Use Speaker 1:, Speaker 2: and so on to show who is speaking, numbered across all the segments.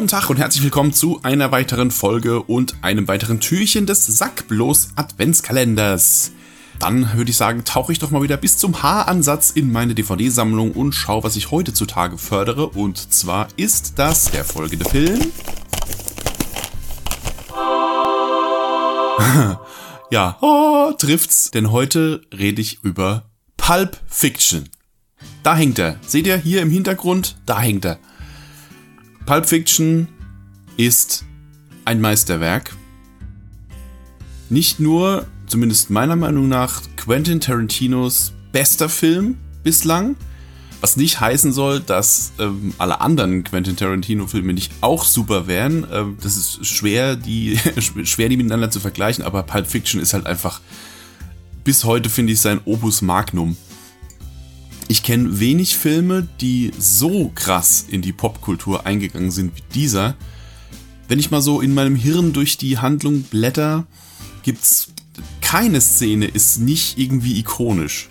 Speaker 1: Guten Tag und herzlich willkommen zu einer weiteren Folge und einem weiteren Türchen des Sackblos Adventskalenders. Dann würde ich sagen, tauche ich doch mal wieder bis zum Haaransatz in meine DVD-Sammlung und schaue, was ich heute zutage fördere. Und zwar ist das der folgende Film. ja, oh, trifft's, denn heute rede ich über Pulp Fiction. Da hängt er. Seht ihr hier im Hintergrund? Da hängt er. Pulp Fiction ist ein Meisterwerk. Nicht nur, zumindest meiner Meinung nach, Quentin Tarantinos bester Film bislang. Was nicht heißen soll, dass ähm, alle anderen Quentin Tarantino-Filme nicht auch super wären. Ähm, das ist schwer die, schwer, die miteinander zu vergleichen, aber Pulp Fiction ist halt einfach bis heute, finde ich, sein Opus Magnum. Ich kenne wenig Filme, die so krass in die Popkultur eingegangen sind wie dieser. Wenn ich mal so in meinem Hirn durch die Handlung blätter, gibt's keine Szene ist nicht irgendwie ikonisch.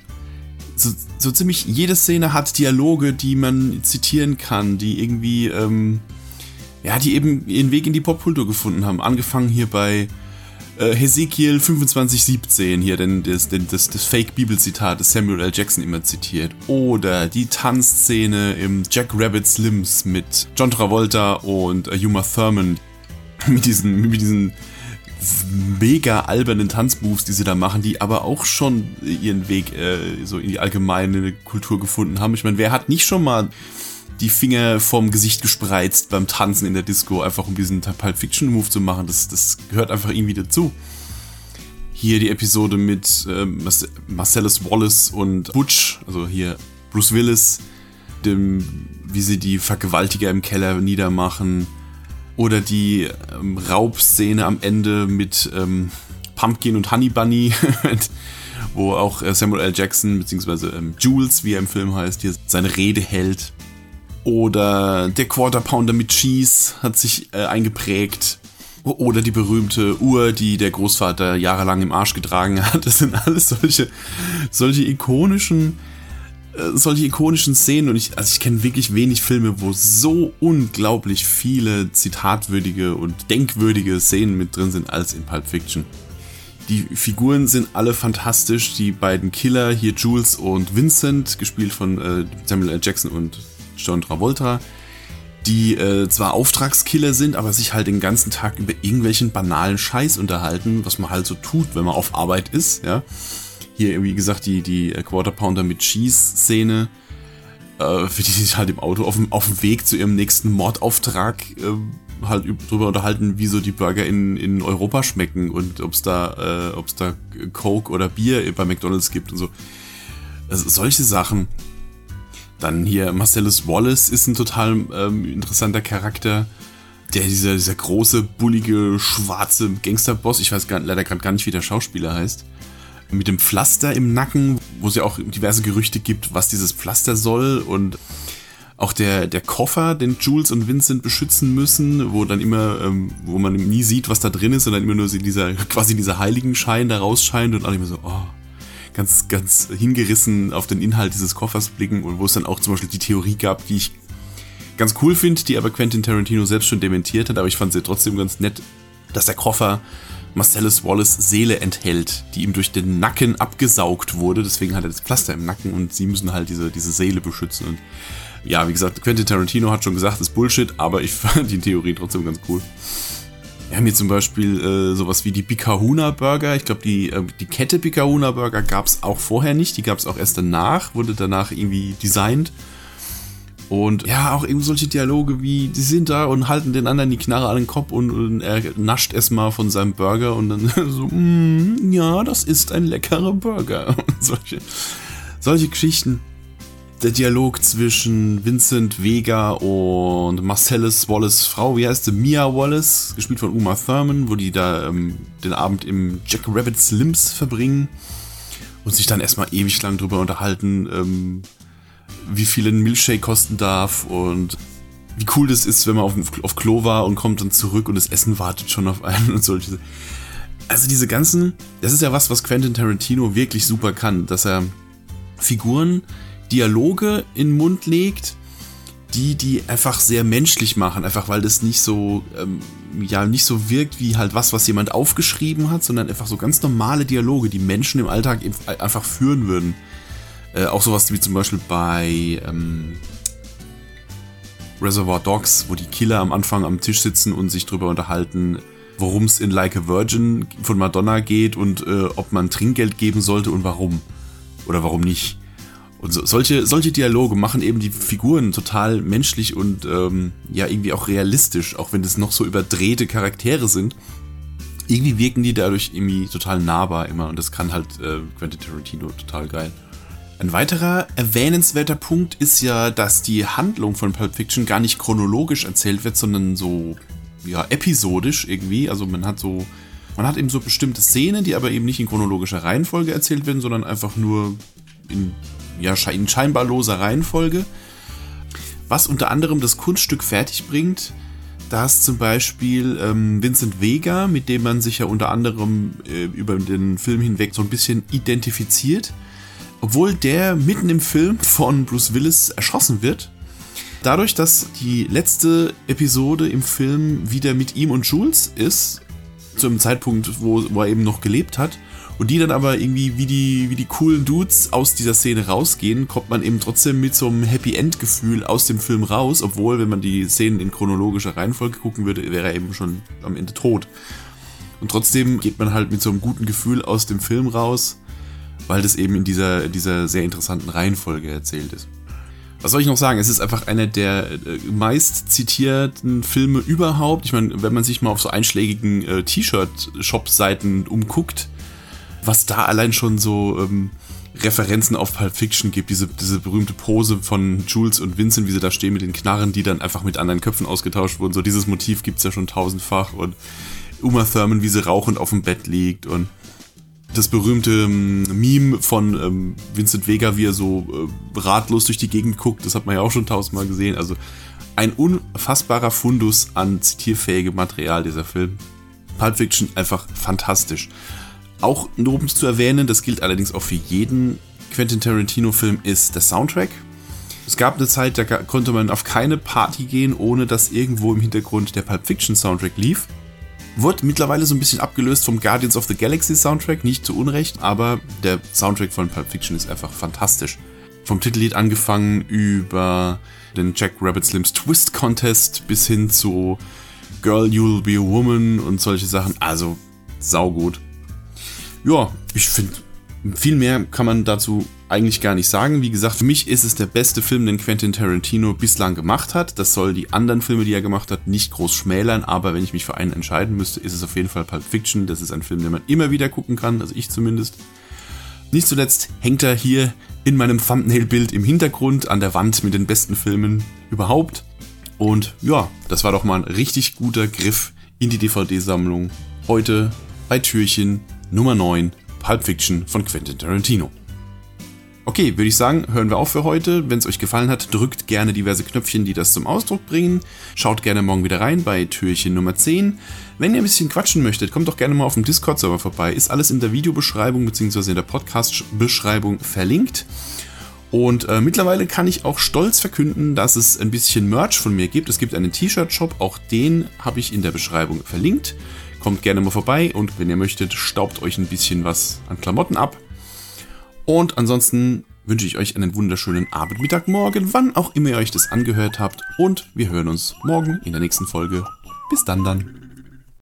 Speaker 1: So, so ziemlich jede Szene hat Dialoge, die man zitieren kann, die irgendwie, ähm, ja, die eben ihren Weg in die Popkultur gefunden haben. Angefangen hier bei äh, Hesekiel 2517 hier, denn das, das, das Fake-Bibelzitat, das Samuel L. Jackson immer zitiert. Oder die Tanzszene im Jack Rabbit Slims mit John Travolta und äh, Uma Thurman. Mit diesen, mit diesen mega albernen Tanzmoves, die sie da machen, die aber auch schon ihren Weg äh, so in die allgemeine Kultur gefunden haben. Ich meine, wer hat nicht schon mal die Finger vom Gesicht gespreizt beim Tanzen in der Disco, einfach um diesen Pulp Fiction Move zu machen. Das, das gehört einfach irgendwie dazu. Hier die Episode mit äh, Marcellus Wallace und Butch, also hier Bruce Willis, dem, wie sie die Vergewaltiger im Keller niedermachen. Oder die ähm, Raubszene am Ende mit ähm, Pumpkin und Honey Bunny, wo auch äh, Samuel L. Jackson, beziehungsweise ähm, Jules, wie er im Film heißt, hier seine Rede hält. Oder der Quarter Pounder mit Cheese hat sich äh, eingeprägt. Oder die berühmte Uhr, die der Großvater jahrelang im Arsch getragen hat. Das sind alles solche, solche ikonischen, äh, solche ikonischen Szenen. Und ich, also ich kenne wirklich wenig Filme, wo so unglaublich viele zitatwürdige und denkwürdige Szenen mit drin sind als in Pulp Fiction. Die Figuren sind alle fantastisch. Die beiden Killer, hier Jules und Vincent, gespielt von äh, Samuel L. Jackson und John Travolta, die äh, zwar Auftragskiller sind, aber sich halt den ganzen Tag über irgendwelchen banalen Scheiß unterhalten, was man halt so tut, wenn man auf Arbeit ist, ja. Hier, wie gesagt, die, die Quarter Pounder mit Cheese-Szene, äh, für die sich halt im Auto auf dem, auf dem Weg zu ihrem nächsten Mordauftrag äh, halt drüber unterhalten, wie so die Burger in, in Europa schmecken und ob es da, äh, da Coke oder Bier bei McDonalds gibt und so. Also solche Sachen dann hier Marcellus Wallace ist ein total ähm, interessanter Charakter. Der, dieser, dieser große, bullige, schwarze Gangsterboss, ich weiß gar, leider gerade gar nicht, wie der Schauspieler heißt, mit dem Pflaster im Nacken, wo es ja auch diverse Gerüchte gibt, was dieses Pflaster soll und auch der, der Koffer, den Jules und Vincent beschützen müssen, wo dann immer, ähm, wo man nie sieht, was da drin ist, sondern immer nur dieser, quasi dieser Heiligenschein da rausscheint und alle immer so, oh, ganz, ganz hingerissen auf den Inhalt dieses Koffers blicken und wo es dann auch zum Beispiel die Theorie gab, die ich ganz cool finde, die aber Quentin Tarantino selbst schon dementiert hat, aber ich fand sie trotzdem ganz nett, dass der Koffer Marcellus Wallace Seele enthält, die ihm durch den Nacken abgesaugt wurde. Deswegen hat er das Pflaster im Nacken und sie müssen halt diese, diese Seele beschützen. Und ja, wie gesagt, Quentin Tarantino hat schon gesagt, das ist Bullshit, aber ich fand die Theorie trotzdem ganz cool. Wir haben hier zum Beispiel äh, sowas wie die Bikahuna Burger. Ich glaube, die, äh, die Kette Bikahuna Burger gab es auch vorher nicht. Die gab es auch erst danach, wurde danach irgendwie designt. Und ja, auch eben solche Dialoge wie, die sind da und halten den anderen die Knarre an den Kopf und, und er nascht erstmal von seinem Burger und dann so, mm, ja, das ist ein leckerer Burger. Und solche, solche Geschichten der Dialog zwischen Vincent Vega und Marcellus Wallace Frau, wie heißt sie? Mia Wallace, gespielt von Uma Thurman, wo die da ähm, den Abend im Jack Rabbit Slims verbringen und sich dann erstmal ewig lang drüber unterhalten, ähm, wie viel ein Milchshake kosten darf und wie cool das ist, wenn man auf, auf Klo war und kommt dann zurück und das Essen wartet schon auf einen und solche. Also diese ganzen, das ist ja was, was Quentin Tarantino wirklich super kann, dass er Figuren Dialoge in den Mund legt, die die einfach sehr menschlich machen, einfach weil das nicht so ähm, ja nicht so wirkt wie halt was, was jemand aufgeschrieben hat, sondern einfach so ganz normale Dialoge, die Menschen im Alltag einfach führen würden. Äh, auch sowas wie zum Beispiel bei ähm, Reservoir Dogs, wo die Killer am Anfang am Tisch sitzen und sich drüber unterhalten, worum es in Like a Virgin von Madonna geht und äh, ob man Trinkgeld geben sollte und warum. Oder warum nicht. Und so, solche, solche Dialoge machen eben die Figuren total menschlich und ähm, ja, irgendwie auch realistisch, auch wenn das noch so überdrehte Charaktere sind. Irgendwie wirken die dadurch irgendwie total nahbar immer und das kann halt äh, Quentin Tarantino total geil. Ein weiterer erwähnenswerter Punkt ist ja, dass die Handlung von Pulp Fiction gar nicht chronologisch erzählt wird, sondern so ja, episodisch irgendwie. Also man hat so, man hat eben so bestimmte Szenen, die aber eben nicht in chronologischer Reihenfolge erzählt werden, sondern einfach nur in, ja, in scheinbar loser Reihenfolge. Was unter anderem das Kunststück fertig bringt, dass zum Beispiel ähm, Vincent Vega, mit dem man sich ja unter anderem äh, über den Film hinweg so ein bisschen identifiziert, obwohl der mitten im Film von Bruce Willis erschossen wird. Dadurch, dass die letzte Episode im Film wieder mit ihm und Jules ist, zu einem Zeitpunkt, wo, wo er eben noch gelebt hat, und die dann aber irgendwie wie die, wie die coolen Dudes aus dieser Szene rausgehen, kommt man eben trotzdem mit so einem Happy End-Gefühl aus dem Film raus, obwohl, wenn man die Szenen in chronologischer Reihenfolge gucken würde, wäre er eben schon am Ende tot. Und trotzdem geht man halt mit so einem guten Gefühl aus dem Film raus weil das eben in dieser, dieser sehr interessanten Reihenfolge erzählt ist. Was soll ich noch sagen? Es ist einfach einer der äh, meist zitierten Filme überhaupt. Ich meine, wenn man sich mal auf so einschlägigen äh, T-Shirt-Shop-Seiten umguckt, was da allein schon so ähm, Referenzen auf Pulp Fiction gibt, diese, diese berühmte Pose von Jules und Vincent, wie sie da stehen mit den Knarren, die dann einfach mit anderen Köpfen ausgetauscht wurden. So dieses Motiv gibt es ja schon tausendfach und Uma Thurman, wie sie rauchend auf dem Bett liegt und das berühmte ähm, Meme von ähm, Vincent Vega, wie er so äh, ratlos durch die Gegend guckt, das hat man ja auch schon tausendmal gesehen. Also ein unfassbarer Fundus an zitierfähigem Material, dieser Film. Pulp Fiction einfach fantastisch. Auch es zu erwähnen, das gilt allerdings auch für jeden Quentin Tarantino-Film, ist der Soundtrack. Es gab eine Zeit, da konnte man auf keine Party gehen, ohne dass irgendwo im Hintergrund der Pulp Fiction Soundtrack lief. Wurde mittlerweile so ein bisschen abgelöst vom Guardians of the Galaxy Soundtrack, nicht zu Unrecht, aber der Soundtrack von Pulp Fiction ist einfach fantastisch. Vom Titellied angefangen über den Jack Rabbit Slims Twist Contest bis hin zu Girl You'll Be a Woman und solche Sachen. Also saugut. Ja, ich finde, viel mehr kann man dazu eigentlich gar nicht sagen. Wie gesagt, für mich ist es der beste Film, den Quentin Tarantino bislang gemacht hat. Das soll die anderen Filme, die er gemacht hat, nicht groß schmälern, aber wenn ich mich für einen entscheiden müsste, ist es auf jeden Fall Pulp Fiction. Das ist ein Film, den man immer wieder gucken kann, also ich zumindest. Nicht zuletzt hängt er hier in meinem Thumbnail-Bild im Hintergrund an der Wand mit den besten Filmen überhaupt. Und ja, das war doch mal ein richtig guter Griff in die DVD-Sammlung. Heute bei Türchen Nummer 9, Pulp Fiction von Quentin Tarantino. Okay, würde ich sagen, hören wir auf für heute. Wenn es euch gefallen hat, drückt gerne diverse Knöpfchen, die das zum Ausdruck bringen. Schaut gerne morgen wieder rein bei Türchen Nummer 10. Wenn ihr ein bisschen quatschen möchtet, kommt doch gerne mal auf dem Discord-Server vorbei. Ist alles in der Videobeschreibung bzw. in der Podcast-Beschreibung verlinkt. Und äh, mittlerweile kann ich auch stolz verkünden, dass es ein bisschen Merch von mir gibt. Es gibt einen T-Shirt-Shop, auch den habe ich in der Beschreibung verlinkt. Kommt gerne mal vorbei und wenn ihr möchtet, staubt euch ein bisschen was an Klamotten ab. Und ansonsten wünsche ich euch einen wunderschönen Abend, Mittag, Morgen, wann auch immer ihr euch das angehört habt. Und wir hören uns morgen in der nächsten Folge. Bis dann dann.